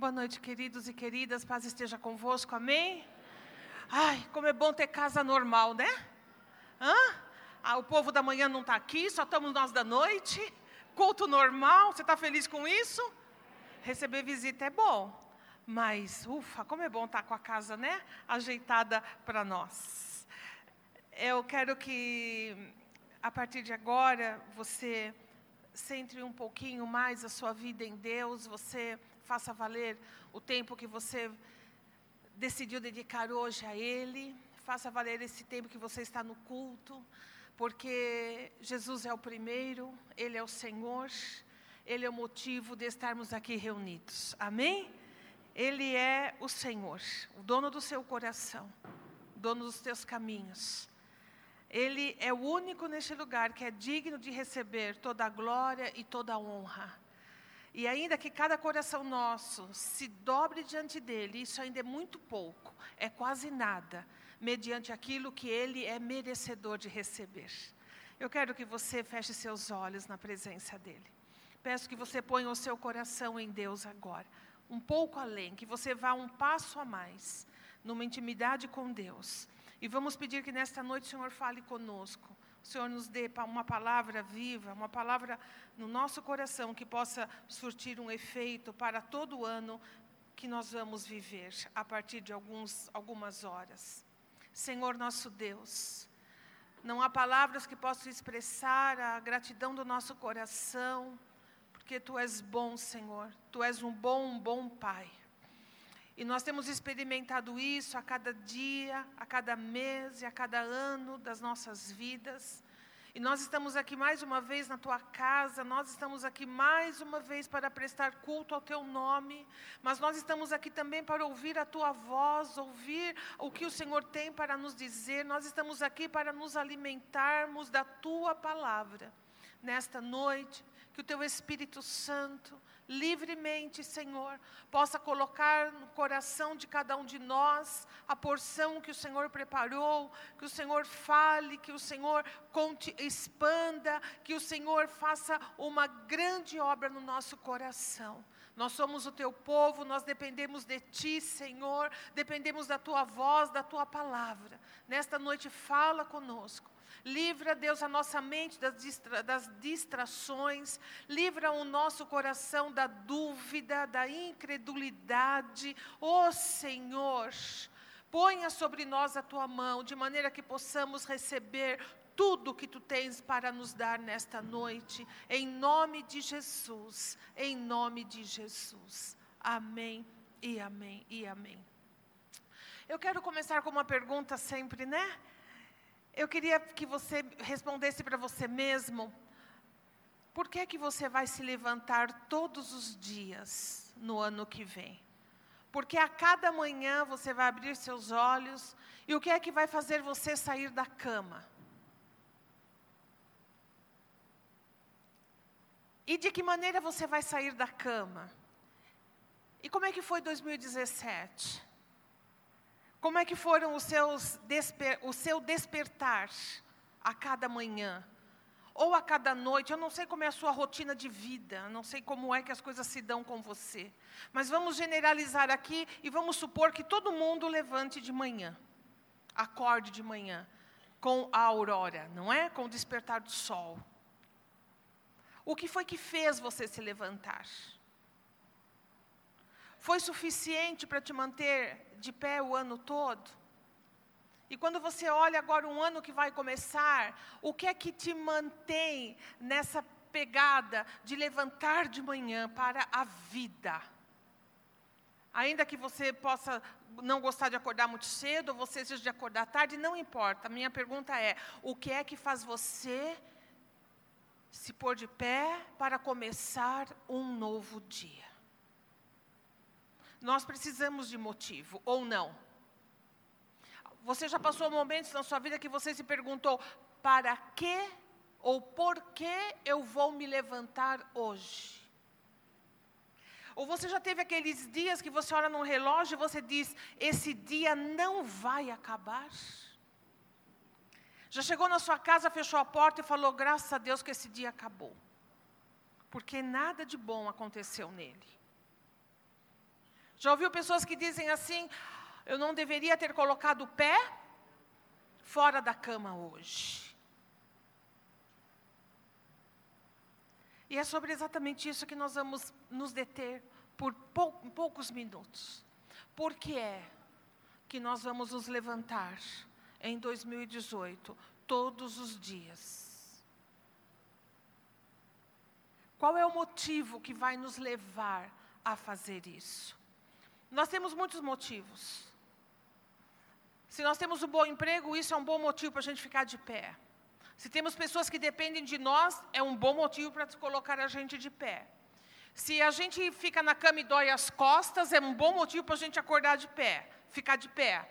Boa noite, queridos e queridas. Paz esteja convosco, amém? Ai, como é bom ter casa normal, né? Hã? Ah, o povo da manhã não está aqui, só estamos nós da noite. Culto normal, você está feliz com isso? Receber visita é bom, mas ufa, como é bom estar tá com a casa, né? Ajeitada para nós. Eu quero que, a partir de agora, você centre um pouquinho mais a sua vida em Deus, você faça valer o tempo que você decidiu dedicar hoje a Ele. Faça valer esse tempo que você está no culto, porque Jesus é o primeiro, Ele é o Senhor, Ele é o motivo de estarmos aqui reunidos. Amém? Ele é o Senhor, o dono do seu coração, dono dos teus caminhos. Ele é o único neste lugar que é digno de receber toda a glória e toda a honra. E ainda que cada coração nosso se dobre diante dele, isso ainda é muito pouco, é quase nada, mediante aquilo que ele é merecedor de receber. Eu quero que você feche seus olhos na presença dele. Peço que você ponha o seu coração em Deus agora, um pouco além, que você vá um passo a mais, numa intimidade com Deus. E vamos pedir que nesta noite o Senhor fale conosco o Senhor nos dê uma palavra viva, uma palavra no nosso coração que possa surtir um efeito para todo o ano que nós vamos viver a partir de alguns, algumas horas. Senhor nosso Deus, não há palavras que possam expressar a gratidão do nosso coração, porque Tu és bom, Senhor, Tu és um bom, um bom Pai. E nós temos experimentado isso a cada dia, a cada mês e a cada ano das nossas vidas. E nós estamos aqui mais uma vez na tua casa, nós estamos aqui mais uma vez para prestar culto ao teu nome, mas nós estamos aqui também para ouvir a tua voz, ouvir o que o Senhor tem para nos dizer, nós estamos aqui para nos alimentarmos da tua palavra. Nesta noite, que o teu Espírito Santo livremente, Senhor, possa colocar no coração de cada um de nós a porção que o Senhor preparou, que o Senhor fale, que o Senhor conte, expanda, que o Senhor faça uma grande obra no nosso coração. Nós somos o teu povo, nós dependemos de ti, Senhor, dependemos da tua voz, da tua palavra. Nesta noite, fala conosco. Livra, Deus, a nossa mente das, distra das distrações. Livra o nosso coração da dúvida, da incredulidade. Ó oh, Senhor, ponha sobre nós a tua mão, de maneira que possamos receber tudo que tu tens para nos dar nesta noite, em nome de Jesus, em nome de Jesus. Amém e amém e amém. Eu quero começar com uma pergunta sempre, né? Eu queria que você respondesse para você mesmo. Por que é que você vai se levantar todos os dias no ano que vem? Porque a cada manhã você vai abrir seus olhos e o que é que vai fazer você sair da cama? E de que maneira você vai sair da cama? E como é que foi 2017? Como é que foram os seus o seu despertar a cada manhã? Ou a cada noite, eu não sei como é a sua rotina de vida, não sei como é que as coisas se dão com você. Mas vamos generalizar aqui e vamos supor que todo mundo levante de manhã, acorde de manhã, com a aurora, não é? Com o despertar do sol. O que foi que fez você se levantar? Foi suficiente para te manter de pé o ano todo? E quando você olha agora um ano que vai começar, o que é que te mantém nessa pegada de levantar de manhã para a vida? Ainda que você possa não gostar de acordar muito cedo, ou você seja de acordar tarde, não importa. A minha pergunta é: o que é que faz você se pôr de pé para começar um novo dia? Nós precisamos de motivo, ou não? Você já passou momentos na sua vida que você se perguntou: para que ou por que eu vou me levantar hoje? Ou você já teve aqueles dias que você olha no relógio e você diz: esse dia não vai acabar? Já chegou na sua casa, fechou a porta e falou: graças a Deus que esse dia acabou. Porque nada de bom aconteceu nele. Já ouviu pessoas que dizem assim: eu não deveria ter colocado o pé fora da cama hoje. E é sobre exatamente isso que nós vamos nos deter por pou, poucos minutos. Por que é que nós vamos nos levantar em 2018 todos os dias? Qual é o motivo que vai nos levar a fazer isso? Nós temos muitos motivos. Se nós temos um bom emprego, isso é um bom motivo para a gente ficar de pé. Se temos pessoas que dependem de nós, é um bom motivo para colocar a gente de pé. Se a gente fica na cama e dói as costas, é um bom motivo para a gente acordar de pé, ficar de pé.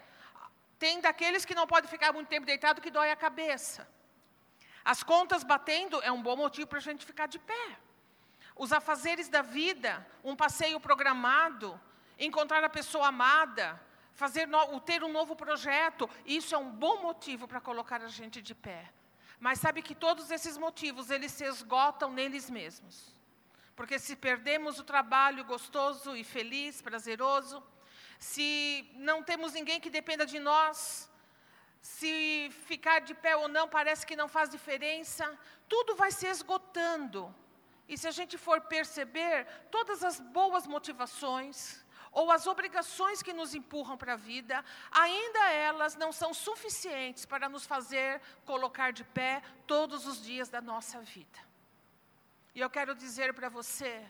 Tem daqueles que não podem ficar muito tempo deitado que dói a cabeça. As contas batendo é um bom motivo para a gente ficar de pé. Os afazeres da vida, um passeio programado, encontrar a pessoa amada, fazer no, ter um novo projeto, isso é um bom motivo para colocar a gente de pé. Mas sabe que todos esses motivos, eles se esgotam neles mesmos. Porque se perdemos o trabalho gostoso e feliz, prazeroso, se não temos ninguém que dependa de nós, se ficar de pé ou não parece que não faz diferença, tudo vai se esgotando. E se a gente for perceber, todas as boas motivações, ou as obrigações que nos empurram para a vida, ainda elas não são suficientes para nos fazer colocar de pé todos os dias da nossa vida. E eu quero dizer para você,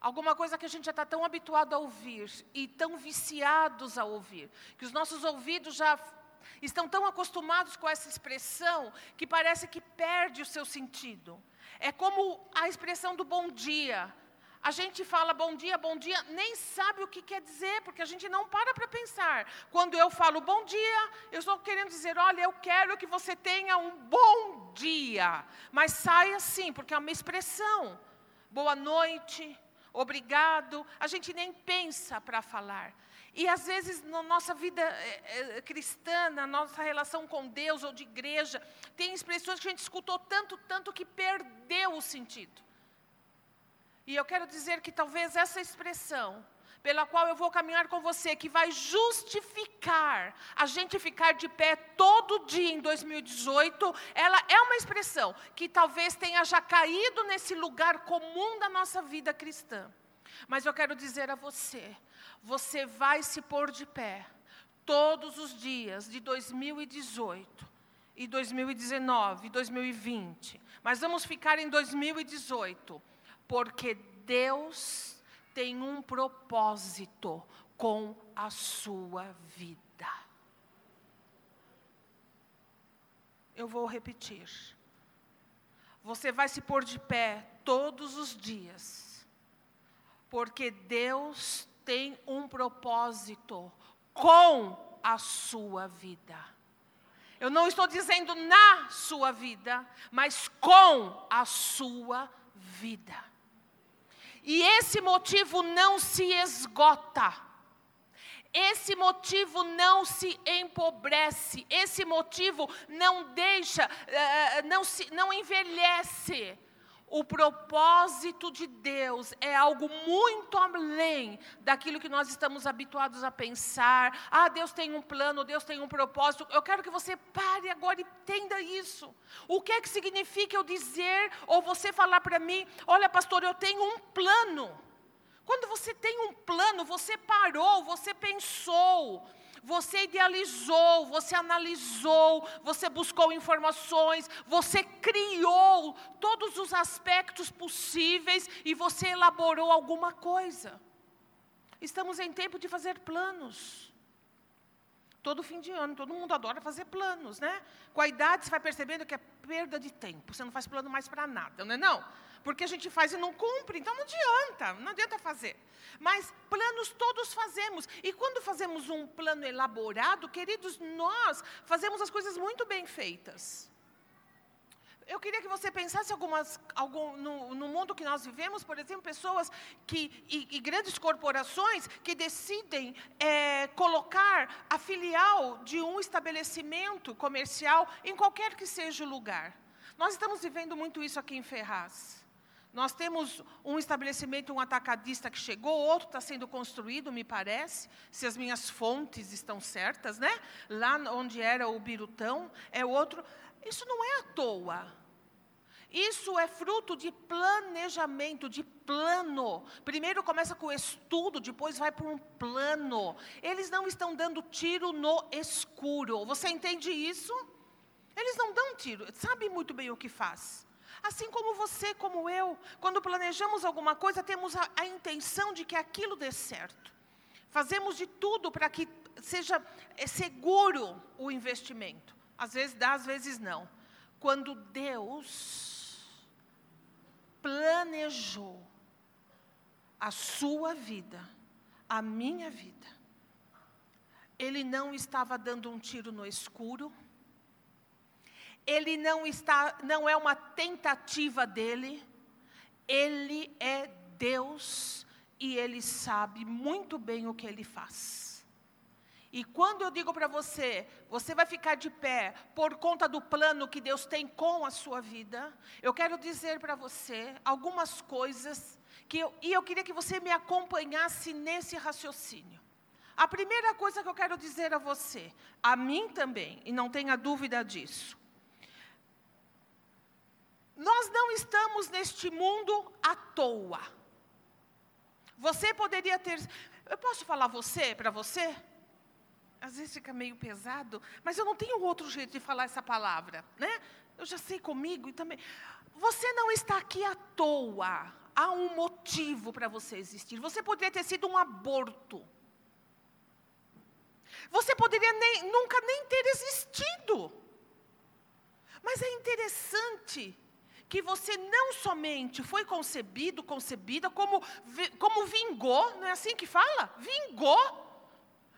alguma coisa que a gente já está tão habituado a ouvir e tão viciados a ouvir, que os nossos ouvidos já estão tão acostumados com essa expressão que parece que perde o seu sentido. É como a expressão do bom dia. A gente fala bom dia, bom dia, nem sabe o que quer dizer, porque a gente não para para pensar. Quando eu falo bom dia, eu estou querendo dizer, olha, eu quero que você tenha um bom dia. Mas sai assim, porque é uma expressão. Boa noite, obrigado. A gente nem pensa para falar. E às vezes na nossa vida é, é, cristã, na nossa relação com Deus ou de igreja, tem expressões que a gente escutou tanto, tanto que perdeu o sentido. E eu quero dizer que talvez essa expressão, pela qual eu vou caminhar com você, que vai justificar a gente ficar de pé todo dia em 2018, ela é uma expressão que talvez tenha já caído nesse lugar comum da nossa vida cristã. Mas eu quero dizer a você, você vai se pôr de pé todos os dias de 2018 e 2019, 2020. Mas vamos ficar em 2018 porque Deus tem um propósito com a sua vida. Eu vou repetir. Você vai se pôr de pé todos os dias, porque Deus tem um propósito com a sua vida. Eu não estou dizendo na sua vida, mas com a sua vida. E esse motivo não se esgota. Esse motivo não se empobrece, esse motivo não deixa, uh, não, se, não envelhece. O propósito de Deus é algo muito além daquilo que nós estamos habituados a pensar. Ah, Deus tem um plano, Deus tem um propósito. Eu quero que você pare agora e entenda isso. O que é que significa eu dizer ou você falar para mim: olha, pastor, eu tenho um plano. Quando você tem um plano, você parou, você pensou. Você idealizou, você analisou, você buscou informações, você criou todos os aspectos possíveis e você elaborou alguma coisa. Estamos em tempo de fazer planos. Todo fim de ano, todo mundo adora fazer planos, né? Com a idade você vai percebendo que é perda de tempo, você não faz plano mais para nada, não é não? Porque a gente faz e não cumpre, então não adianta, não adianta fazer. Mas planos todos fazemos. E quando fazemos um plano elaborado, queridos, nós fazemos as coisas muito bem feitas. Eu queria que você pensasse algumas, algum, no, no mundo que nós vivemos, por exemplo, pessoas que, e, e grandes corporações que decidem é, colocar a filial de um estabelecimento comercial em qualquer que seja o lugar. Nós estamos vivendo muito isso aqui em Ferraz. Nós temos um estabelecimento, um atacadista que chegou, outro está sendo construído, me parece, se as minhas fontes estão certas, né? Lá onde era o Birutão, é outro. Isso não é à toa. Isso é fruto de planejamento, de plano. Primeiro começa com o estudo, depois vai para um plano. Eles não estão dando tiro no escuro. Você entende isso? Eles não dão tiro, sabe muito bem o que faz. Assim como você, como eu, quando planejamos alguma coisa, temos a, a intenção de que aquilo dê certo. Fazemos de tudo para que seja é, seguro o investimento. Às vezes dá, às vezes não. Quando Deus planejou a sua vida, a minha vida, Ele não estava dando um tiro no escuro, ele não está, não é uma tentativa dele, ele é Deus e ele sabe muito bem o que ele faz. E quando eu digo para você, você vai ficar de pé por conta do plano que Deus tem com a sua vida, eu quero dizer para você algumas coisas que eu, e eu queria que você me acompanhasse nesse raciocínio. A primeira coisa que eu quero dizer a você, a mim também, e não tenha dúvida disso, nós não estamos neste mundo à toa. Você poderia ter. Eu posso falar você para você? Às vezes fica meio pesado, mas eu não tenho outro jeito de falar essa palavra, né? Eu já sei comigo e também. Você não está aqui à toa. Há um motivo para você existir. Você poderia ter sido um aborto. Você poderia nem, nunca nem ter existido. Mas é interessante que você não somente foi concebido, concebida, como, como vingou, não é assim que fala? Vingou.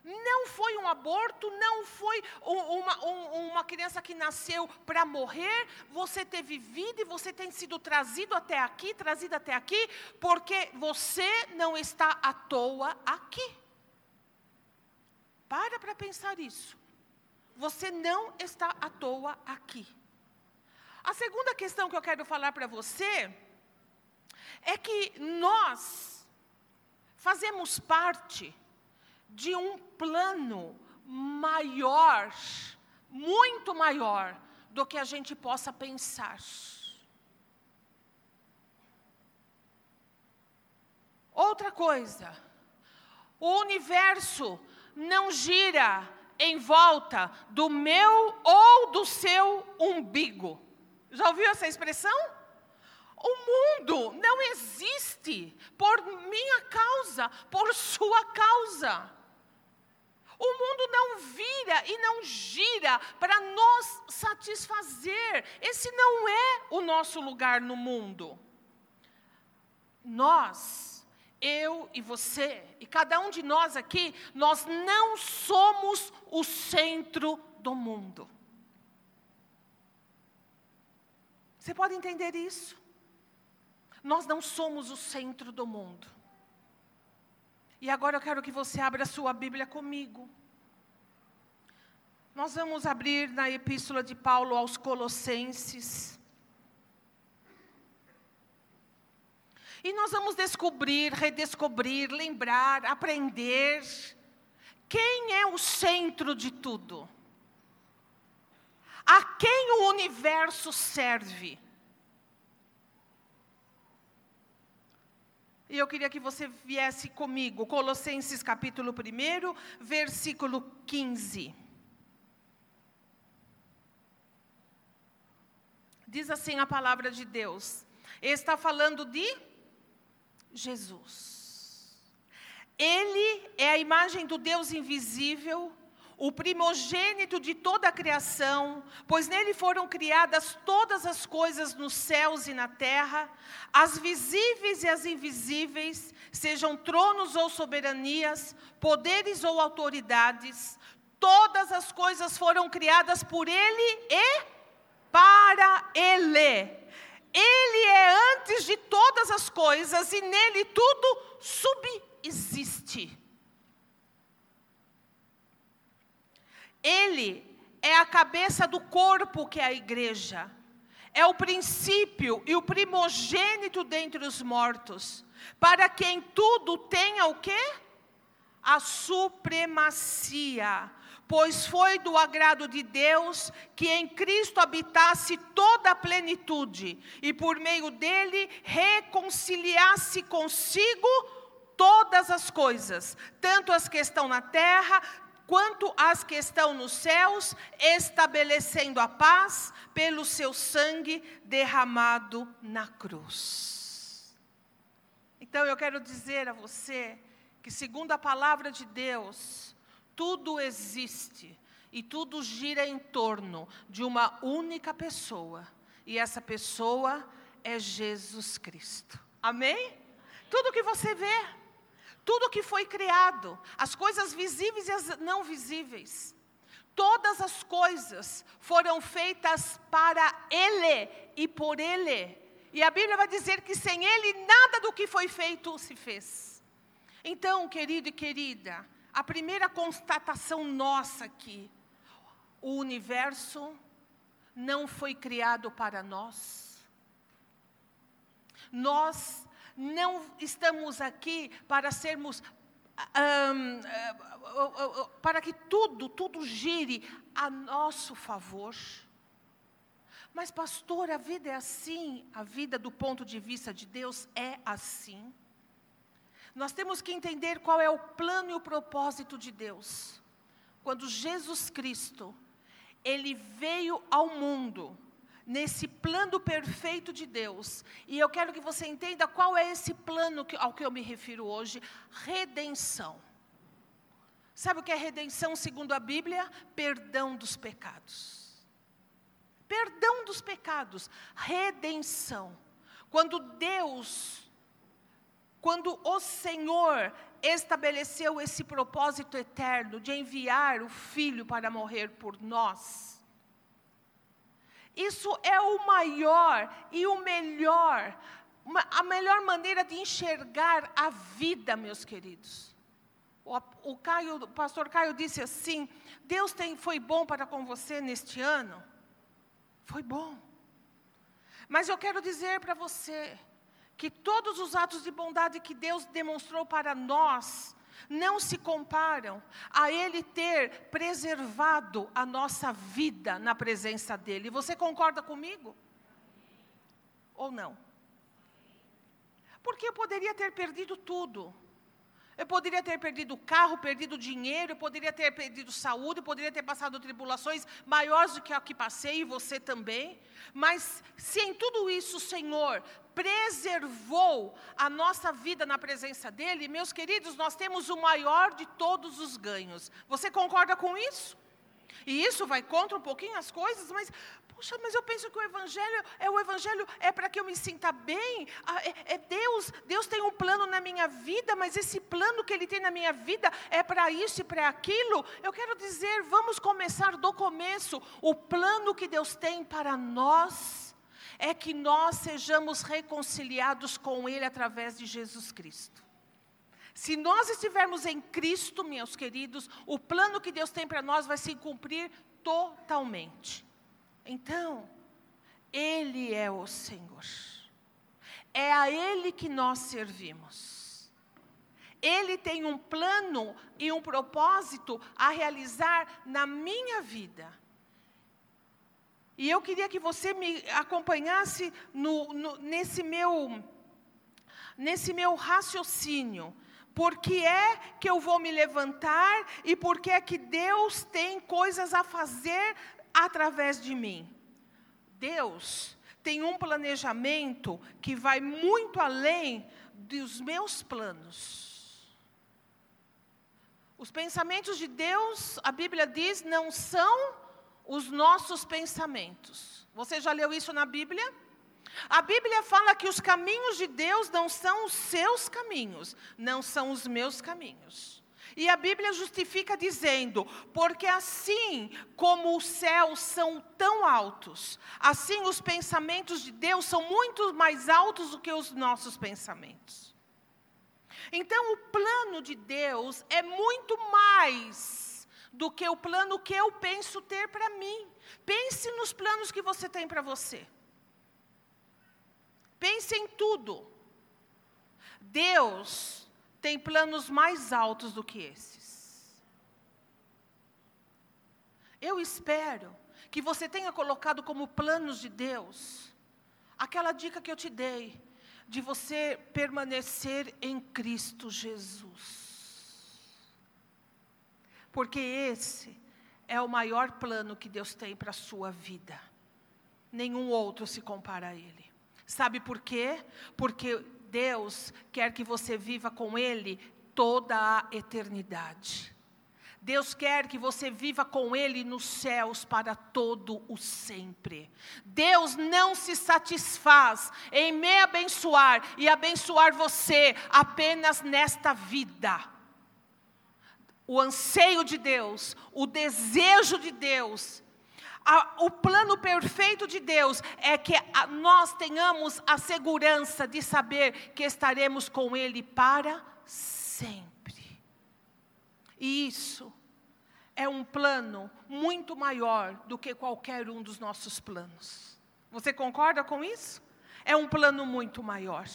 Não foi um aborto, não foi uma, uma criança que nasceu para morrer. Você teve vida e você tem sido trazido até aqui, trazido até aqui, porque você não está à toa aqui. Para para pensar isso. Você não está à toa aqui. A segunda questão que eu quero falar para você é que nós fazemos parte de um plano maior, muito maior do que a gente possa pensar. Outra coisa, o universo não gira em volta do meu ou do seu umbigo. Já ouviu essa expressão? O mundo não existe por minha causa, por sua causa. O mundo não vira e não gira para nos satisfazer. Esse não é o nosso lugar no mundo. Nós, eu e você, e cada um de nós aqui, nós não somos o centro do mundo. Você pode entender isso? Nós não somos o centro do mundo. E agora eu quero que você abra a sua Bíblia comigo. Nós vamos abrir na Epístola de Paulo aos Colossenses. E nós vamos descobrir, redescobrir, lembrar, aprender quem é o centro de tudo. A quem o universo serve? E eu queria que você viesse comigo, Colossenses capítulo 1, versículo 15. Diz assim a palavra de Deus. Está falando de Jesus. Ele é a imagem do Deus invisível, o primogênito de toda a criação, pois nele foram criadas todas as coisas nos céus e na terra, as visíveis e as invisíveis, sejam tronos ou soberanias, poderes ou autoridades, todas as coisas foram criadas por ele e para ele. Ele é antes de todas as coisas e nele tudo subsiste. Ele é a cabeça do corpo que é a igreja. é o princípio e o primogênito dentre os mortos, para quem tudo tenha o quê? A supremacia. Pois foi do agrado de Deus que em Cristo habitasse toda a plenitude, e por meio dele reconciliasse consigo todas as coisas, tanto as que estão na terra, quanto as que estão nos céus, estabelecendo a paz pelo seu sangue derramado na cruz. Então eu quero dizer a você que, segundo a palavra de Deus, tudo existe e tudo gira em torno de uma única pessoa, e essa pessoa é Jesus Cristo. Amém? Tudo que você vê, tudo que foi criado, as coisas visíveis e as não visíveis, todas as coisas foram feitas para Ele e por Ele. E a Bíblia vai dizer que sem Ele nada do que foi feito se fez. Então, querido e querida, a primeira constatação nossa aqui, o universo não foi criado para nós. Nós não estamos aqui para sermos um, uh, uh, para que tudo, tudo gire a nosso favor. Mas, pastor, a vida é assim, a vida do ponto de vista de Deus é assim. Nós temos que entender qual é o plano e o propósito de Deus. Quando Jesus Cristo, ele veio ao mundo, nesse plano perfeito de Deus. E eu quero que você entenda qual é esse plano que, ao que eu me refiro hoje: redenção. Sabe o que é redenção segundo a Bíblia? Perdão dos pecados. Perdão dos pecados, redenção. Quando Deus, quando o Senhor estabeleceu esse propósito eterno de enviar o Filho para morrer por nós, isso é o maior e o melhor, a melhor maneira de enxergar a vida, meus queridos. O, o, Caio, o pastor Caio disse assim: Deus tem, foi bom para com você neste ano? Foi bom. Mas eu quero dizer para você que todos os atos de bondade que Deus demonstrou para nós, não se comparam a Ele ter preservado a nossa vida na presença dEle. Você concorda comigo? Ou não? Porque eu poderia ter perdido tudo. Eu poderia ter perdido o carro, perdido dinheiro, eu poderia ter perdido saúde, eu poderia ter passado tribulações maiores do que a que passei, e você também. Mas se em tudo isso o Senhor preservou a nossa vida na presença dEle, meus queridos, nós temos o maior de todos os ganhos. Você concorda com isso? E isso vai contra um pouquinho as coisas, mas Puxa, mas eu penso que o evangelho é o evangelho é para que eu me sinta bem. Ah, é, é, Deus, Deus tem um plano na minha vida, mas esse plano que Ele tem na minha vida é para isso e para aquilo. Eu quero dizer, vamos começar do começo. O plano que Deus tem para nós é que nós sejamos reconciliados com Ele através de Jesus Cristo. Se nós estivermos em Cristo, meus queridos, o plano que Deus tem para nós vai se cumprir totalmente. Então, Ele é o Senhor. É a Ele que nós servimos. Ele tem um plano e um propósito a realizar na minha vida. E eu queria que você me acompanhasse no, no, nesse, meu, nesse meu raciocínio. Por que é que eu vou me levantar e por que é que Deus tem coisas a fazer através de mim. Deus tem um planejamento que vai muito além dos meus planos. Os pensamentos de Deus, a Bíblia diz, não são os nossos pensamentos. Você já leu isso na Bíblia? A Bíblia fala que os caminhos de Deus não são os seus caminhos, não são os meus caminhos. E a Bíblia justifica dizendo: porque assim como os céus são tão altos, assim os pensamentos de Deus são muito mais altos do que os nossos pensamentos. Então, o plano de Deus é muito mais do que o plano que eu penso ter para mim. Pense nos planos que você tem para você. Pense em tudo. Deus tem planos mais altos do que esses. Eu espero que você tenha colocado como planos de Deus aquela dica que eu te dei, de você permanecer em Cristo Jesus. Porque esse é o maior plano que Deus tem para a sua vida. Nenhum outro se compara a Ele. Sabe por quê? Porque Deus quer que você viva com Ele toda a eternidade. Deus quer que você viva com Ele nos céus para todo o sempre. Deus não se satisfaz em me abençoar e abençoar você apenas nesta vida. O anseio de Deus, o desejo de Deus, a, o plano perfeito de Deus é que a, nós tenhamos a segurança de saber que estaremos com Ele para sempre. E isso é um plano muito maior do que qualquer um dos nossos planos. Você concorda com isso? É um plano muito maior.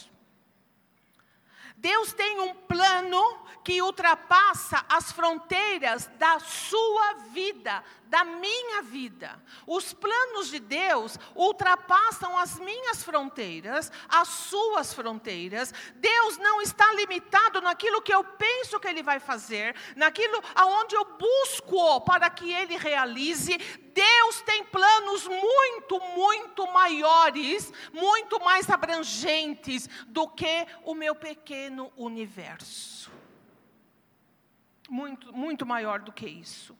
Deus tem um plano que ultrapassa as fronteiras da sua vida, da minha vida. Os planos de Deus ultrapassam as minhas fronteiras, as suas fronteiras. Deus não está limitado naquilo que eu penso que Ele vai fazer, naquilo aonde eu busco para que Ele realize. Deus tem planos muito, muito maiores, muito mais abrangentes do que o meu pequeno universo. Muito, muito maior do que isso.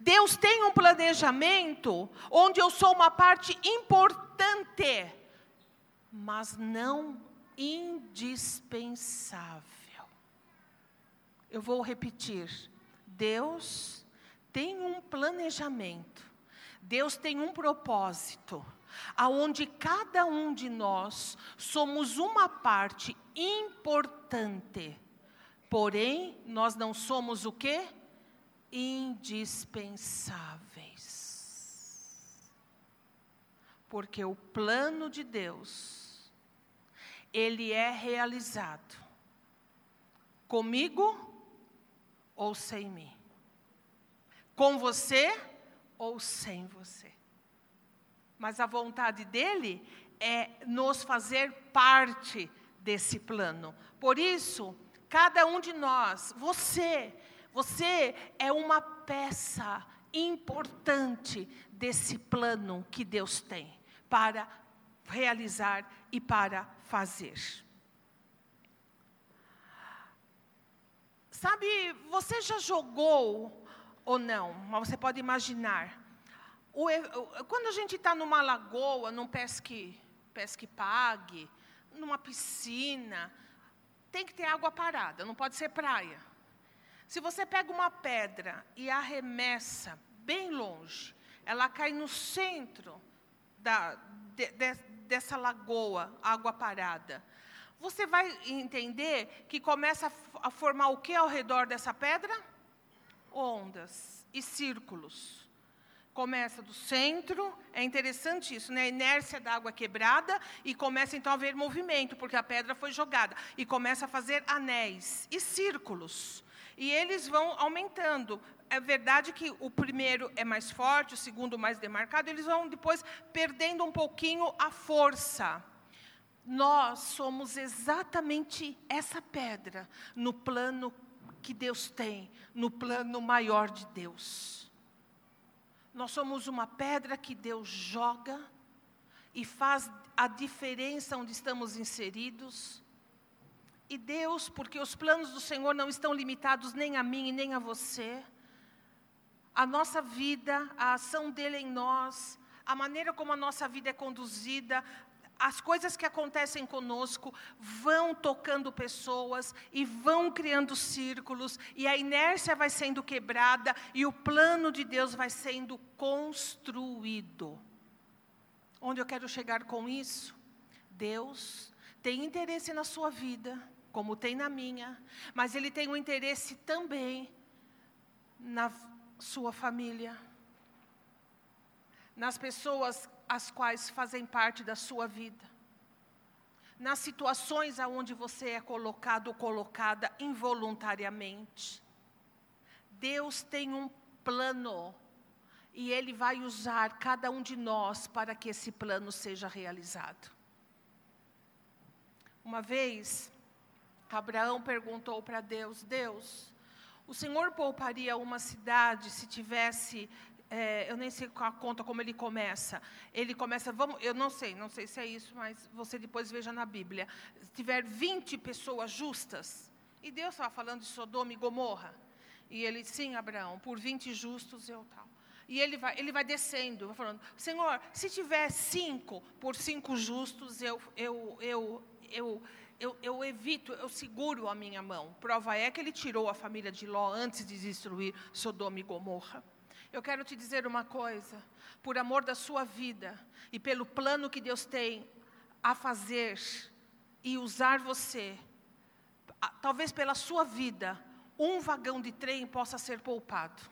Deus tem um planejamento onde eu sou uma parte importante, mas não indispensável. Eu vou repetir. Deus tem um planejamento, Deus tem um propósito, aonde cada um de nós somos uma parte importante, porém nós não somos o que? Indispensáveis. Porque o plano de Deus, ele é realizado comigo ou sem mim com você ou sem você. Mas a vontade dele é nos fazer parte desse plano. Por isso, cada um de nós, você, você é uma peça importante desse plano que Deus tem para realizar e para fazer. Sabe, você já jogou ou não, mas você pode imaginar. O, quando a gente está numa lagoa, num pesque, pesque pague, numa piscina, tem que ter água parada, não pode ser praia. Se você pega uma pedra e arremessa bem longe, ela cai no centro da, de, de, dessa lagoa, água parada. Você vai entender que começa a, formar o que ao redor dessa pedra? ondas e círculos. Começa do centro, é interessante isso, né? A inércia da água quebrada e começa então a haver movimento, porque a pedra foi jogada. E começa a fazer anéis e círculos. E eles vão aumentando. É verdade que o primeiro é mais forte, o segundo mais demarcado, eles vão depois perdendo um pouquinho a força. Nós somos exatamente essa pedra no plano que Deus tem no plano maior de Deus. Nós somos uma pedra que Deus joga e faz a diferença onde estamos inseridos. E Deus, porque os planos do Senhor não estão limitados nem a mim e nem a você, a nossa vida, a ação dele em nós, a maneira como a nossa vida é conduzida, as coisas que acontecem conosco vão tocando pessoas e vão criando círculos, e a inércia vai sendo quebrada e o plano de Deus vai sendo construído. Onde eu quero chegar com isso? Deus tem interesse na sua vida, como tem na minha, mas Ele tem um interesse também na sua família, nas pessoas as quais fazem parte da sua vida. nas situações aonde você é colocado ou colocada involuntariamente. Deus tem um plano e Ele vai usar cada um de nós para que esse plano seja realizado. Uma vez, Abraão perguntou para Deus: Deus, o Senhor pouparia uma cidade se tivesse é, eu nem sei a conta como ele começa. Ele começa, vamos, eu não sei, não sei se é isso, mas você depois veja na Bíblia. Se tiver 20 pessoas justas, e Deus estava falando de Sodoma e Gomorra. E ele, sim, Abraão, por 20 justos eu tal. E ele vai, ele vai descendo, falando, Senhor, se tiver cinco por cinco justos, eu, eu, eu, eu, eu, eu evito, eu seguro a minha mão. Prova é que ele tirou a família de Ló antes de destruir Sodoma e Gomorra. Eu quero te dizer uma coisa, por amor da sua vida e pelo plano que Deus tem a fazer e usar você, talvez pela sua vida, um vagão de trem possa ser poupado.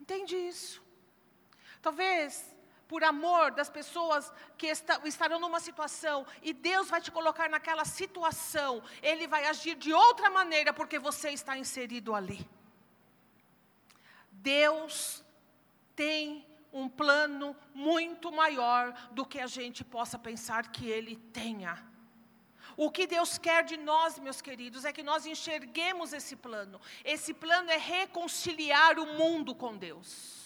Entende isso? Talvez por amor das pessoas que estarão numa situação e Deus vai te colocar naquela situação, Ele vai agir de outra maneira porque você está inserido ali. Deus tem um plano muito maior do que a gente possa pensar que Ele tenha. O que Deus quer de nós, meus queridos, é que nós enxerguemos esse plano. Esse plano é reconciliar o mundo com Deus.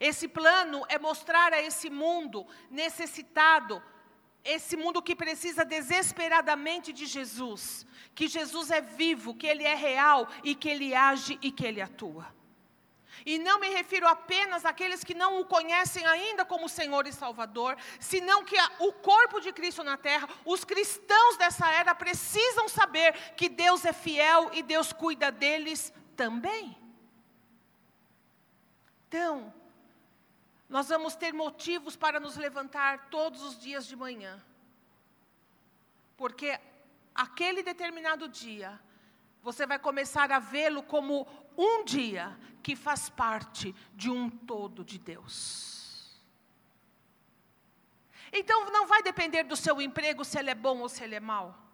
Esse plano é mostrar a esse mundo necessitado, esse mundo que precisa desesperadamente de Jesus, que Jesus é vivo, que Ele é real e que Ele age e que Ele atua. E não me refiro apenas àqueles que não o conhecem ainda como Senhor e Salvador, senão que a, o corpo de Cristo na terra, os cristãos dessa era precisam saber que Deus é fiel e Deus cuida deles também. Então, nós vamos ter motivos para nos levantar todos os dias de manhã. Porque aquele determinado dia, você vai começar a vê-lo como um dia que faz parte de um todo de Deus. Então não vai depender do seu emprego se ele é bom ou se ele é mau.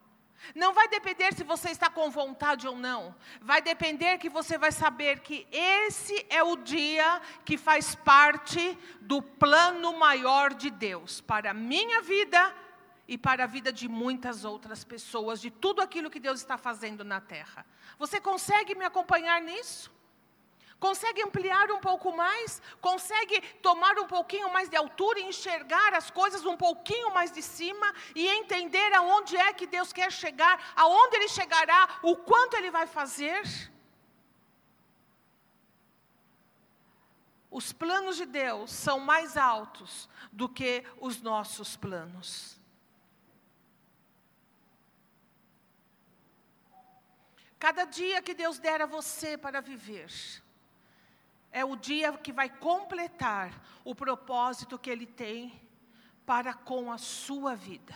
Não vai depender se você está com vontade ou não. Vai depender que você vai saber que esse é o dia que faz parte do plano maior de Deus para a minha vida e para a vida de muitas outras pessoas, de tudo aquilo que Deus está fazendo na terra. Você consegue me acompanhar nisso? Consegue ampliar um pouco mais? Consegue tomar um pouquinho mais de altura e enxergar as coisas um pouquinho mais de cima e entender aonde é que Deus quer chegar, aonde Ele chegará, o quanto Ele vai fazer? Os planos de Deus são mais altos do que os nossos planos. Cada dia que Deus der a você para viver, é o dia que vai completar o propósito que Ele tem para com a sua vida.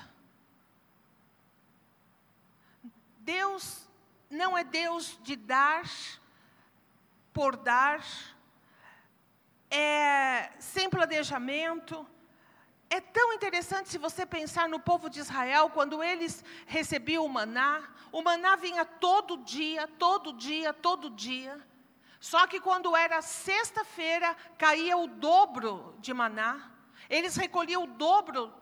Deus não é Deus de dar por dar, é sem planejamento, é tão interessante se você pensar no povo de Israel, quando eles recebiam o maná, o maná vinha todo dia, todo dia, todo dia. Só que quando era sexta-feira, caía o dobro de maná. Eles recolhiam o dobro,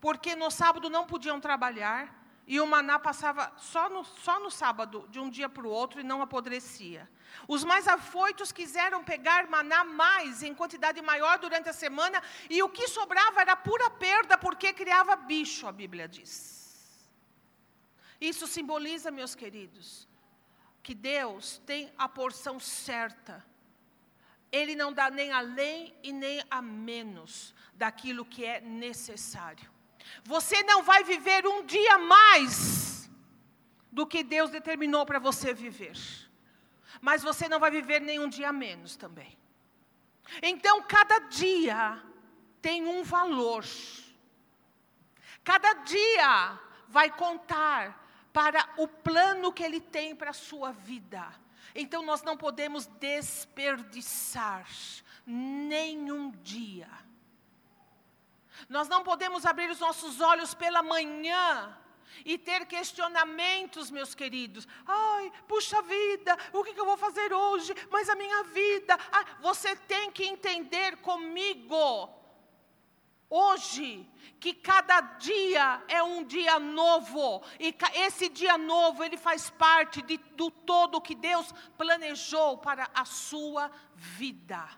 porque no sábado não podiam trabalhar. E o maná passava só no, só no sábado, de um dia para o outro, e não apodrecia. Os mais afoitos quiseram pegar maná mais, em quantidade maior durante a semana, e o que sobrava era pura perda, porque criava bicho, a Bíblia diz. Isso simboliza, meus queridos, que Deus tem a porção certa. Ele não dá nem além e nem a menos daquilo que é necessário. Você não vai viver um dia mais do que Deus determinou para você viver mas você não vai viver nenhum dia menos também. Então, cada dia tem um valor. Cada dia vai contar para o plano que Ele tem para a sua vida. Então, nós não podemos desperdiçar nenhum dia. Nós não podemos abrir os nossos olhos pela manhã e ter questionamentos, meus queridos. Ai, puxa vida, o que, eu vou fazer hoje? Mas a minha vida. Ah, você tem que entender comigo, hoje, que cada dia é um dia novo. E esse dia novo, ele faz parte de, do todo que Deus planejou para a sua vida.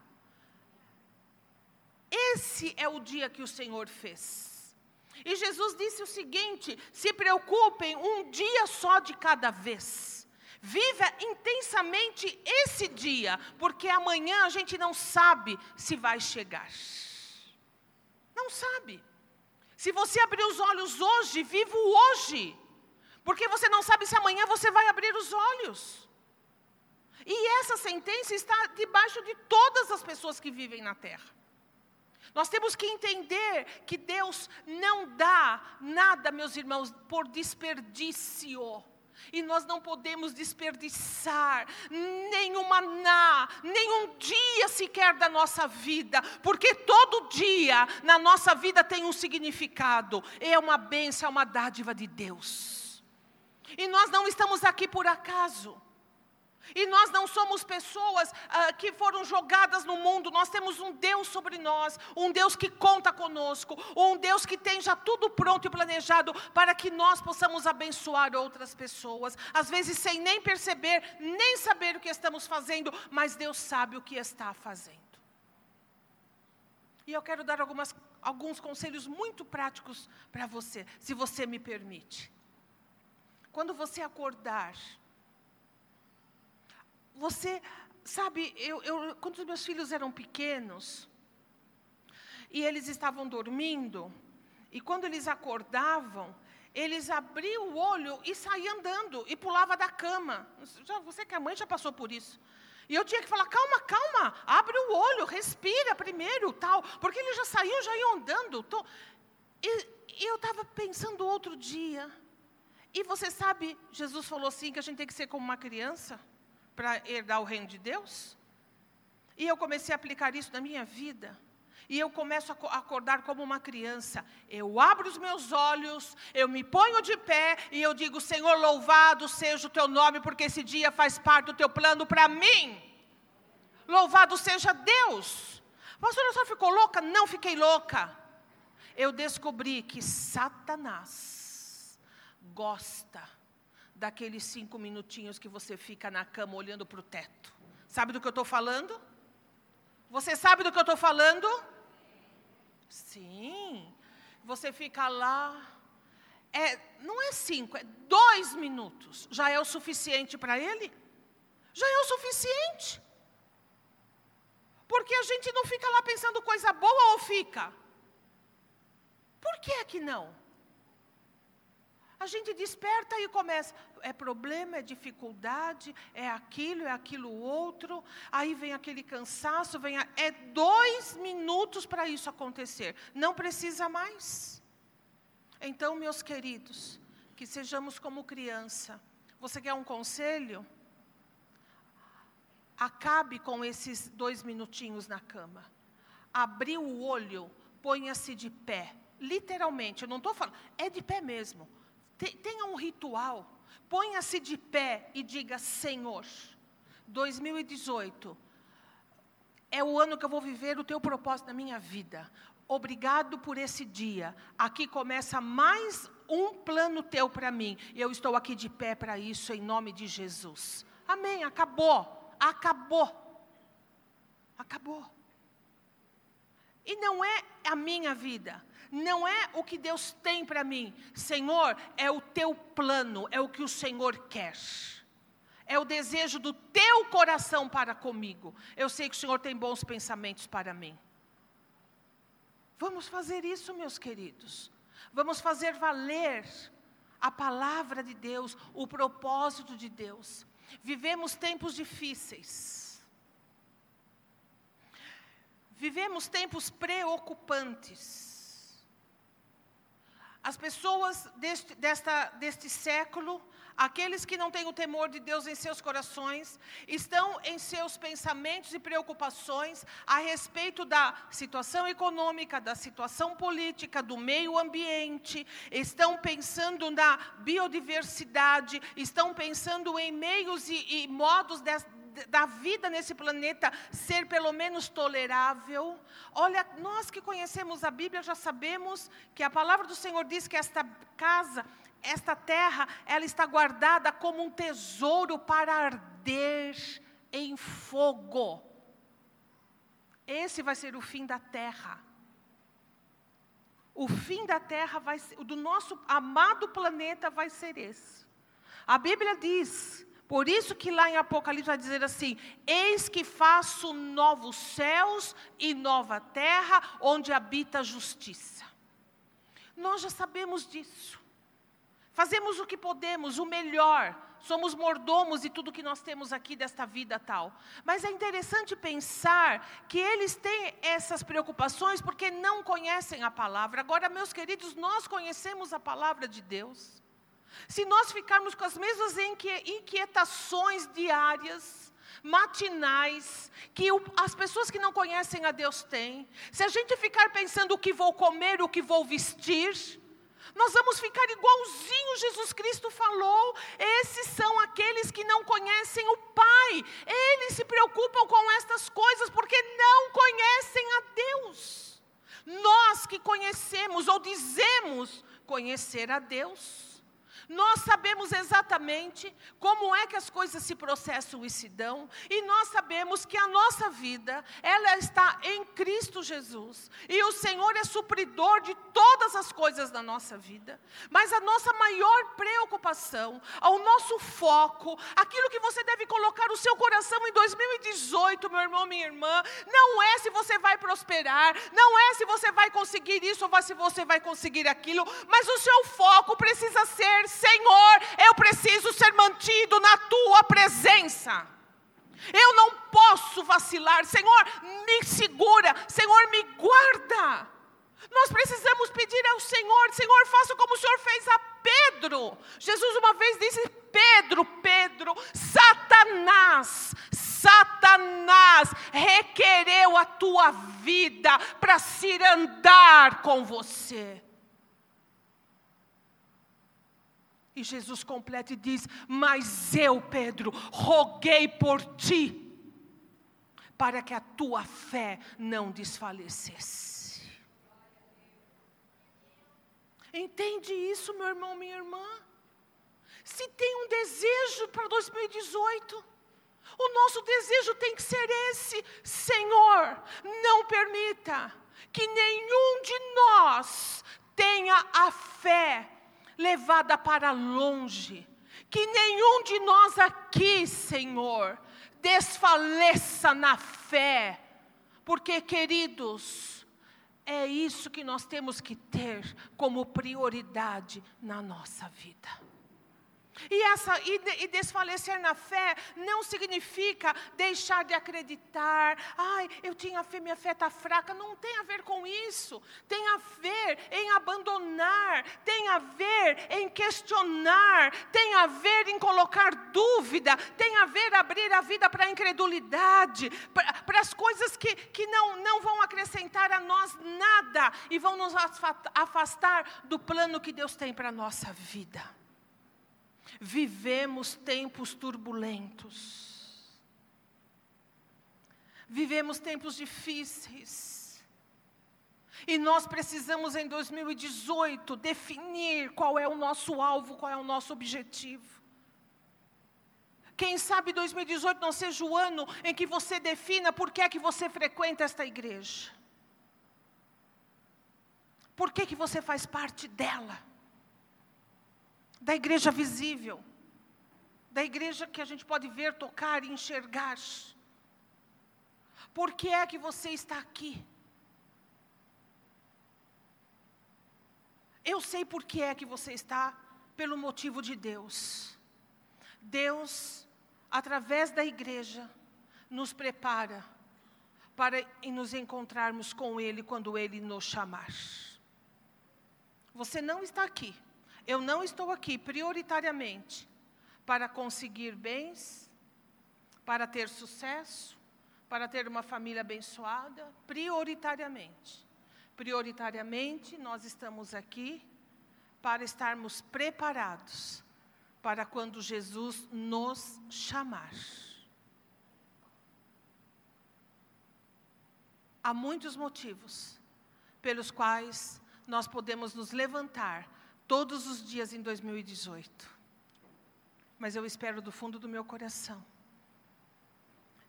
Esse é o dia que o Senhor fez. E Jesus disse o seguinte: se preocupem um dia só de cada vez. Viva intensamente esse dia, porque amanhã a gente não sabe se vai chegar. Não sabe. Se você abrir os olhos hoje, viva o hoje. Porque você não sabe se amanhã você vai abrir os olhos. E essa sentença está debaixo de todas as pessoas que vivem na terra. Nós temos que entender que Deus não dá nada, meus irmãos, por desperdício. E nós não podemos desperdiçar nenhum maná, nenhum dia sequer da nossa vida, porque todo dia na nossa vida tem um significado, é uma bênção, é uma dádiva de Deus. E nós não estamos aqui por acaso. E nós não somos pessoas ah, que foram jogadas no mundo, nós temos um Deus sobre nós, um Deus que conta conosco, um Deus que tem já tudo pronto e planejado para que nós possamos abençoar outras pessoas, às vezes sem nem perceber, nem saber o que estamos fazendo, mas Deus sabe o que está fazendo. E eu quero dar algumas, alguns conselhos muito práticos para você, se você me permite. Quando você acordar, você, sabe, eu, eu, quando os meus filhos eram pequenos, e eles estavam dormindo, e quando eles acordavam, eles abriam o olho e saíam andando, e pulava da cama. Você que é mãe já passou por isso. E eu tinha que falar, calma, calma, abre o olho, respira primeiro, tal, porque eles já saíam, já iam andando. Tô... E, e eu estava pensando outro dia, e você sabe, Jesus falou assim, que a gente tem que ser como uma criança para herdar o reino de Deus? E eu comecei a aplicar isso na minha vida. E eu começo a acordar como uma criança. Eu abro os meus olhos, eu me ponho de pé e eu digo: Senhor, louvado seja o teu nome, porque esse dia faz parte do teu plano para mim. Louvado seja Deus. Pastor, a senhora ficou louca? Não fiquei louca. Eu descobri que Satanás gosta daqueles cinco minutinhos que você fica na cama olhando para o teto. Sabe do que eu estou falando? Você sabe do que eu estou falando? Sim. Você fica lá. É, não é cinco, é dois minutos. Já é o suficiente para ele? Já é o suficiente. Porque a gente não fica lá pensando coisa boa ou fica? Por que é que não? A gente desperta e começa. É problema, é dificuldade, é aquilo, é aquilo outro. Aí vem aquele cansaço, vem a... é dois minutos para isso acontecer. Não precisa mais. Então, meus queridos, que sejamos como criança. Você quer um conselho? Acabe com esses dois minutinhos na cama. Abriu o olho, ponha-se de pé. Literalmente, eu não estou falando, é de pé mesmo tenha um ritual. Ponha-se de pé e diga: Senhor, 2018 é o ano que eu vou viver o teu propósito na minha vida. Obrigado por esse dia. Aqui começa mais um plano teu para mim. Eu estou aqui de pé para isso, em nome de Jesus. Amém. Acabou. Acabou. Acabou. E não é a minha vida, não é o que Deus tem para mim. Senhor, é o teu plano, é o que o Senhor quer. É o desejo do teu coração para comigo. Eu sei que o Senhor tem bons pensamentos para mim. Vamos fazer isso, meus queridos. Vamos fazer valer a palavra de Deus, o propósito de Deus. Vivemos tempos difíceis. Vivemos tempos preocupantes. As pessoas deste, desta, deste século, aqueles que não têm o temor de Deus em seus corações, estão em seus pensamentos e preocupações a respeito da situação econômica, da situação política, do meio ambiente, estão pensando na biodiversidade, estão pensando em meios e, e modos de, da vida nesse planeta ser pelo menos tolerável. Olha, nós que conhecemos a Bíblia já sabemos que a palavra do Senhor diz que esta casa, esta terra, ela está guardada como um tesouro para arder em fogo. Esse vai ser o fim da terra. O fim da terra vai ser, do nosso amado planeta vai ser esse. A Bíblia diz por isso que lá em Apocalipse vai dizer assim: Eis que faço novos céus e nova terra, onde habita a justiça. Nós já sabemos disso. Fazemos o que podemos, o melhor. Somos mordomos de tudo que nós temos aqui desta vida tal. Mas é interessante pensar que eles têm essas preocupações porque não conhecem a palavra. Agora, meus queridos, nós conhecemos a palavra de Deus. Se nós ficarmos com as mesmas inquietações diárias, matinais, que as pessoas que não conhecem a Deus têm, se a gente ficar pensando o que vou comer, o que vou vestir, nós vamos ficar igualzinho Jesus Cristo falou. Esses são aqueles que não conhecem o Pai. Eles se preocupam com estas coisas porque não conhecem a Deus. Nós que conhecemos ou dizemos conhecer a Deus, nós sabemos exatamente como é que as coisas se processam e se dão, e nós sabemos que a nossa vida, ela está em Cristo Jesus, e o Senhor é supridor de todas as coisas da nossa vida. Mas a nossa maior preocupação, o nosso foco, aquilo que você deve colocar o seu coração em 2018, meu irmão, minha irmã, não é se você vai prosperar, não é se você vai conseguir isso ou se você vai conseguir aquilo, mas o seu foco precisa ser Senhor, eu preciso ser mantido na tua presença. Eu não posso vacilar. Senhor, me segura. Senhor, me guarda. Nós precisamos pedir ao Senhor: Senhor, faça como o Senhor fez a Pedro. Jesus uma vez disse: Pedro, Pedro, Satanás, Satanás requereu a tua vida para se andar com você. E Jesus completa e diz: Mas eu, Pedro, roguei por ti, para que a tua fé não desfalecesse. Entende isso, meu irmão, minha irmã? Se tem um desejo para 2018, o nosso desejo tem que ser esse: Senhor, não permita que nenhum de nós tenha a fé levada para longe. Que nenhum de nós aqui, Senhor, desfaleça na fé, porque, queridos, é isso que nós temos que ter como prioridade na nossa vida. E, essa, e, e, desfalecer na fé não significa deixar de acreditar. Ai, eu tinha fé, minha fé está fraca. Não tem a ver com isso. Tem a ver em abandonar, tem a ver em questionar, tem a ver em colocar dúvida, tem a ver abrir a vida para a incredulidade, para as coisas que, que não, não vão acrescentar a nós nada e vão nos afastar do plano que Deus tem para a nossa vida. Vivemos tempos turbulentos. Vivemos tempos difíceis. E nós precisamos em 2018 definir qual é o nosso alvo, qual é o nosso objetivo. Quem sabe 2018 não seja o ano em que você defina por que é que você frequenta esta igreja. Por que, que você faz parte dela? Da igreja visível, da igreja que a gente pode ver, tocar e enxergar. Por que é que você está aqui? Eu sei por que é que você está, pelo motivo de Deus. Deus, através da igreja, nos prepara para nos encontrarmos com Ele quando Ele nos chamar. Você não está aqui. Eu não estou aqui prioritariamente para conseguir bens, para ter sucesso, para ter uma família abençoada, prioritariamente. Prioritariamente, nós estamos aqui para estarmos preparados para quando Jesus nos chamar. Há muitos motivos pelos quais nós podemos nos levantar todos os dias em 2018. Mas eu espero do fundo do meu coração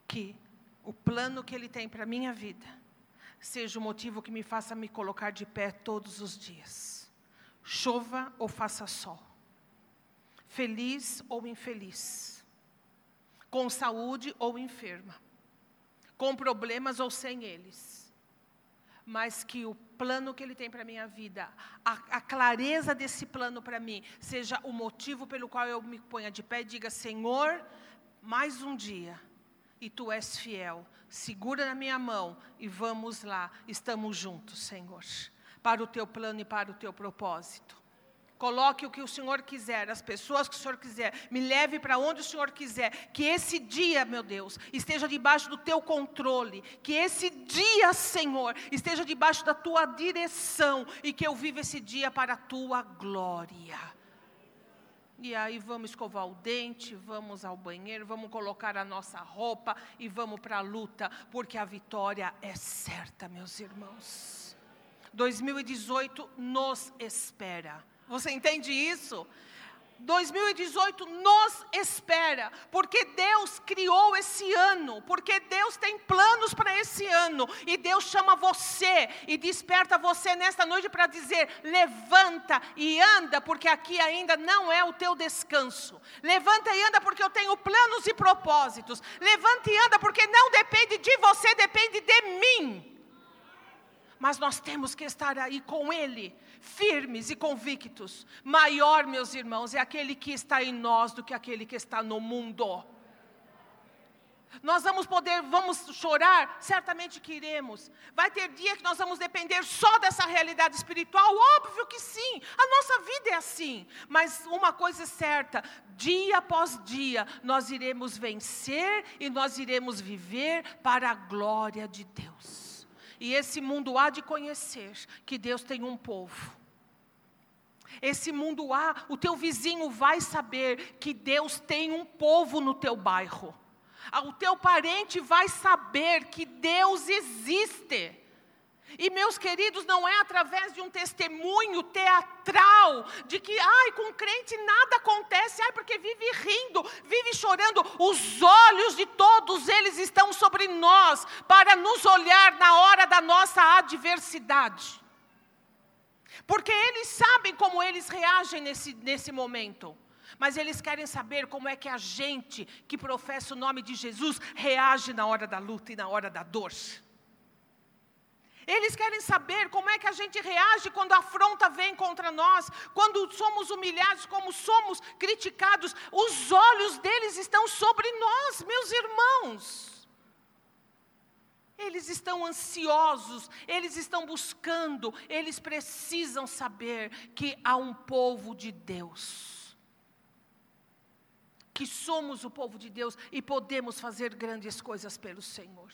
que o plano que Ele tem para a minha vida seja o motivo que me faça me colocar de pé todos os dias. Chova ou faça sol. Feliz ou infeliz. Com saúde ou enferma. Com problemas ou sem eles. Mas que o plano que Ele tem para a minha vida, a, a clareza desse plano para mim, seja o motivo pelo qual eu me ponha de pé e diga: Senhor, mais um dia, e tu és fiel, segura na minha mão e vamos lá, estamos juntos, Senhor, para o teu plano e para o teu propósito. Coloque o que o Senhor quiser, as pessoas que o Senhor quiser, me leve para onde o Senhor quiser. Que esse dia, meu Deus, esteja debaixo do teu controle. Que esse dia, Senhor, esteja debaixo da tua direção. E que eu viva esse dia para a tua glória. E aí vamos escovar o dente, vamos ao banheiro, vamos colocar a nossa roupa e vamos para a luta, porque a vitória é certa, meus irmãos. 2018 nos espera. Você entende isso? 2018 nos espera, porque Deus criou esse ano, porque Deus tem planos para esse ano, e Deus chama você e desperta você nesta noite para dizer: levanta e anda, porque aqui ainda não é o teu descanso. Levanta e anda, porque eu tenho planos e propósitos. Levanta e anda, porque não depende de você, depende de mim. Mas nós temos que estar aí com Ele firmes e convictos. Maior, meus irmãos, é aquele que está em nós do que aquele que está no mundo. Nós vamos poder, vamos chorar? Certamente que iremos. Vai ter dia que nós vamos depender só dessa realidade espiritual? Óbvio que sim. A nossa vida é assim. Mas uma coisa é certa: dia após dia, nós iremos vencer e nós iremos viver para a glória de Deus. E esse mundo há de conhecer que Deus tem um povo. Esse mundo há, o teu vizinho vai saber que Deus tem um povo no teu bairro. Ah, o teu parente vai saber que Deus existe. E meus queridos, não é através de um testemunho teatral, de que, ai, com crente nada acontece, ai, porque vive rindo, vive chorando. Os olhos de todos eles estão sobre nós, para nos olhar na hora da nossa adversidade. Porque eles sabem como eles reagem nesse, nesse momento. Mas eles querem saber como é que a gente que professa o nome de Jesus reage na hora da luta e na hora da dor. Eles querem saber como é que a gente reage quando a afronta vem contra nós, quando somos humilhados, como somos criticados. Os olhos deles estão sobre nós, meus irmãos. Eles estão ansiosos, eles estão buscando, eles precisam saber que há um povo de Deus. Que somos o povo de Deus e podemos fazer grandes coisas pelo Senhor.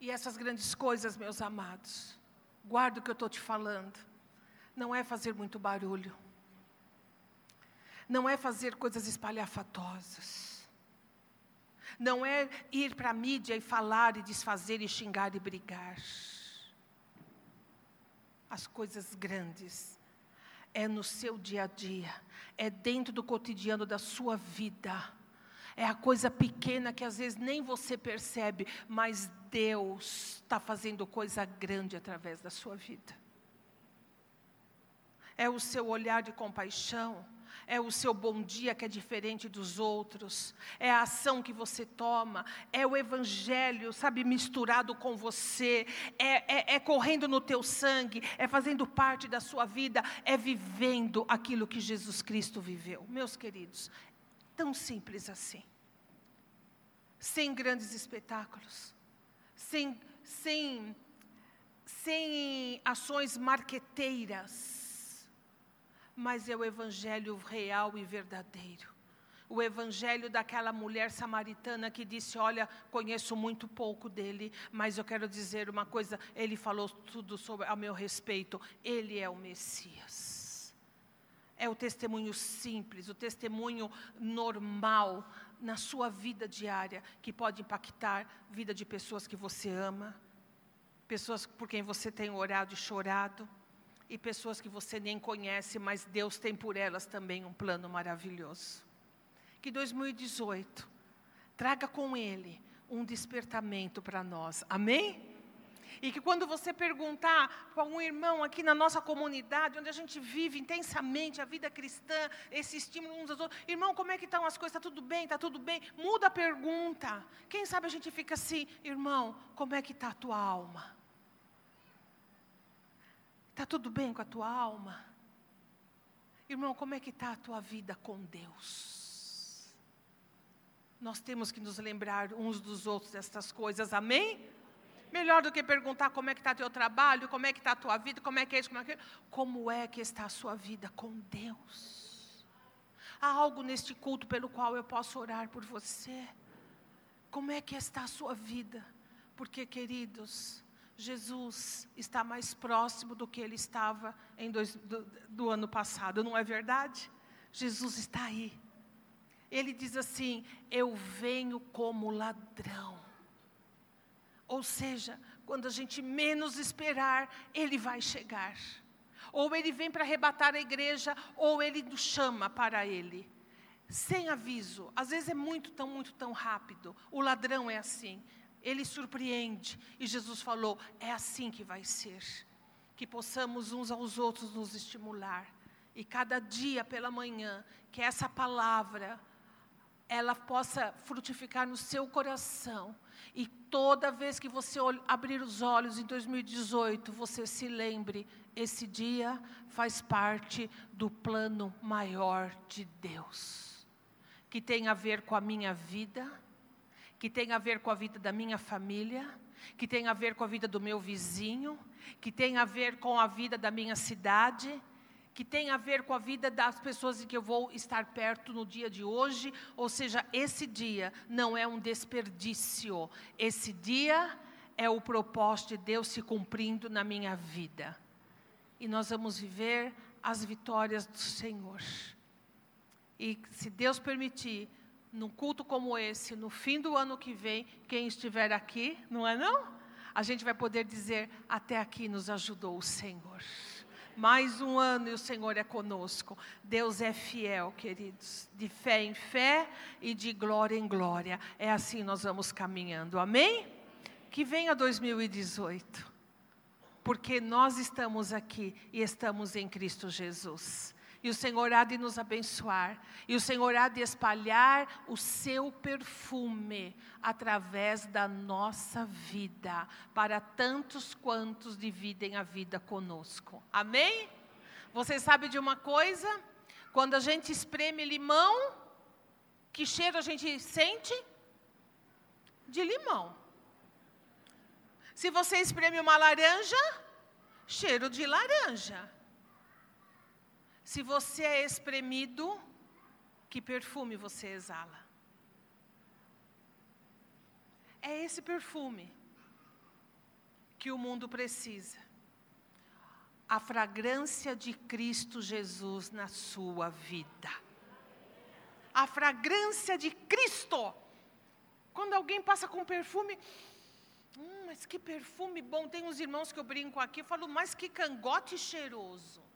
E essas grandes coisas, meus amados, guarda o que eu estou te falando, não é fazer muito barulho, não é fazer coisas espalhafatosas, não é ir para a mídia e falar e desfazer e xingar e brigar. As coisas grandes é no seu dia a dia, é dentro do cotidiano da sua vida é a coisa pequena que às vezes nem você percebe, mas Deus está fazendo coisa grande através da sua vida. É o seu olhar de compaixão, é o seu bom dia que é diferente dos outros, é a ação que você toma, é o evangelho, sabe, misturado com você, é, é, é, correndo no teu sangue, é fazendo parte da sua vida, é vivendo aquilo que Jesus Cristo viveu. Meus queridos, tão simples assim sem grandes espetáculos, sem, sem, sem ações marqueteiras, mas é o evangelho real e verdadeiro. O evangelho daquela mulher samaritana que disse: Olha, conheço muito pouco dele, mas eu quero dizer uma coisa: ele falou tudo sobre, a meu respeito, ele é o Messias. É o testemunho simples, o testemunho normal na sua vida diária que pode impactar a vida de pessoas que você ama, pessoas por quem você tem orado e chorado e pessoas que você nem conhece, mas Deus tem por elas também um plano maravilhoso. Que 2018 traga com Ele um despertamento para nós. Amém? E que quando você perguntar para um irmão aqui na nossa comunidade, onde a gente vive intensamente a vida cristã, esse estímulo uns aos outros, irmão, como é que estão as coisas? Está tudo bem? Está tudo bem? Muda a pergunta. Quem sabe a gente fica assim, irmão, como é que está a tua alma? Está tudo bem com a tua alma? Irmão, como é que está a tua vida com Deus? Nós temos que nos lembrar uns dos outros destas coisas, amém? Melhor do que perguntar como é que está teu trabalho, como é que está a tua vida, como é que é isso, como é que é. Como é que está a sua vida com Deus? Há algo neste culto pelo qual eu posso orar por você? Como é que está a sua vida? Porque, queridos, Jesus está mais próximo do que ele estava em dois, do, do ano passado, não é verdade? Jesus está aí. Ele diz assim: Eu venho como ladrão. Ou seja, quando a gente menos esperar, ele vai chegar. Ou ele vem para arrebatar a igreja, ou ele nos chama para ele. Sem aviso. Às vezes é muito tão, muito tão rápido. O ladrão é assim ele surpreende. E Jesus falou: é assim que vai ser. Que possamos uns aos outros nos estimular. E cada dia pela manhã, que essa palavra ela possa frutificar no seu coração. E toda vez que você abrir os olhos em 2018, você se lembre: esse dia faz parte do plano maior de Deus, que tem a ver com a minha vida que tem a ver com a vida da minha família, que tem a ver com a vida do meu vizinho, que tem a ver com a vida da minha cidade, que tem a ver com a vida das pessoas em que eu vou estar perto no dia de hoje. Ou seja, esse dia não é um desperdício, esse dia é o propósito de Deus se cumprindo na minha vida. E nós vamos viver as vitórias do Senhor. E se Deus permitir, num culto como esse, no fim do ano que vem, quem estiver aqui, não é não? A gente vai poder dizer, até aqui nos ajudou o Senhor. Mais um ano e o Senhor é conosco. Deus é fiel, queridos. De fé em fé e de glória em glória. É assim nós vamos caminhando. Amém? Que venha 2018. Porque nós estamos aqui e estamos em Cristo Jesus e o Senhor há de nos abençoar, e o Senhor há de espalhar o seu perfume através da nossa vida, para tantos quantos dividem a vida conosco. Amém? Você sabe de uma coisa? Quando a gente espreme limão, que cheiro a gente sente? De limão. Se você espreme uma laranja, cheiro de laranja. Se você é espremido, que perfume você exala? É esse perfume que o mundo precisa. A fragrância de Cristo Jesus na sua vida. A fragrância de Cristo. Quando alguém passa com perfume, hum, mas que perfume bom. Tem uns irmãos que eu brinco aqui, eu falo, mas que cangote cheiroso.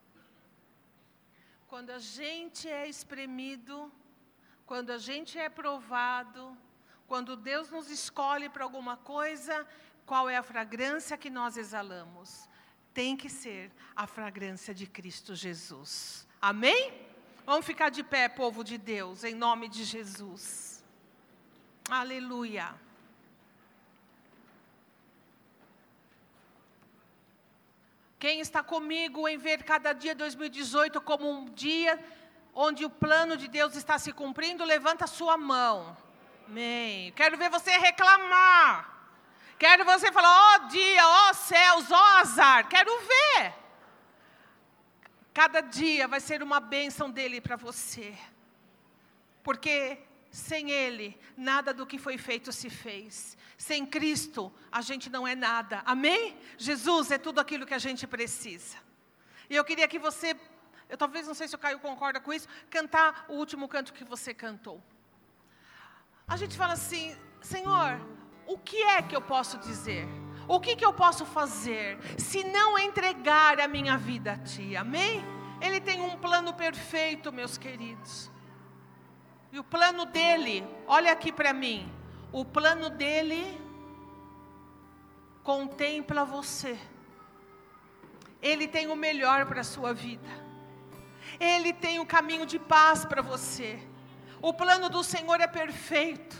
Quando a gente é espremido, quando a gente é provado, quando Deus nos escolhe para alguma coisa, qual é a fragrância que nós exalamos? Tem que ser a fragrância de Cristo Jesus. Amém? Vamos ficar de pé, povo de Deus, em nome de Jesus. Aleluia. Quem está comigo em ver cada dia 2018 como um dia onde o plano de Deus está se cumprindo, levanta sua mão. Amém. Quero ver você reclamar. Quero você falar, ó oh, dia, ó oh, céus, ó oh, azar. Quero ver. Cada dia vai ser uma bênção dele para você. Porque sem Ele, nada do que foi feito se fez. Sem Cristo, a gente não é nada. Amém? Jesus é tudo aquilo que a gente precisa. E eu queria que você, eu talvez não sei se o Caio concorda com isso, cantar o último canto que você cantou. A gente fala assim, Senhor, o que é que eu posso dizer? O que, que eu posso fazer se não entregar a minha vida a Ti? Amém? Ele tem um plano perfeito, meus queridos. E o plano dele, olha aqui para mim, o plano dele contempla você. Ele tem o melhor para a sua vida. Ele tem o caminho de paz para você. O plano do Senhor é perfeito.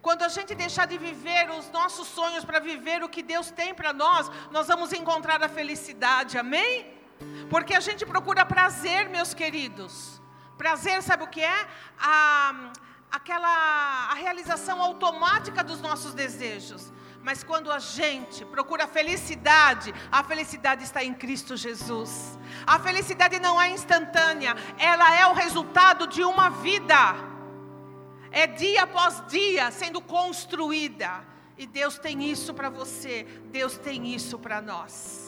Quando a gente deixar de viver os nossos sonhos para viver o que Deus tem para nós, nós vamos encontrar a felicidade, amém? Porque a gente procura prazer, meus queridos. Prazer, sabe o que é? A, aquela a realização automática dos nossos desejos. Mas quando a gente procura felicidade, a felicidade está em Cristo Jesus. A felicidade não é instantânea, ela é o resultado de uma vida. É dia após dia sendo construída. E Deus tem isso para você, Deus tem isso para nós.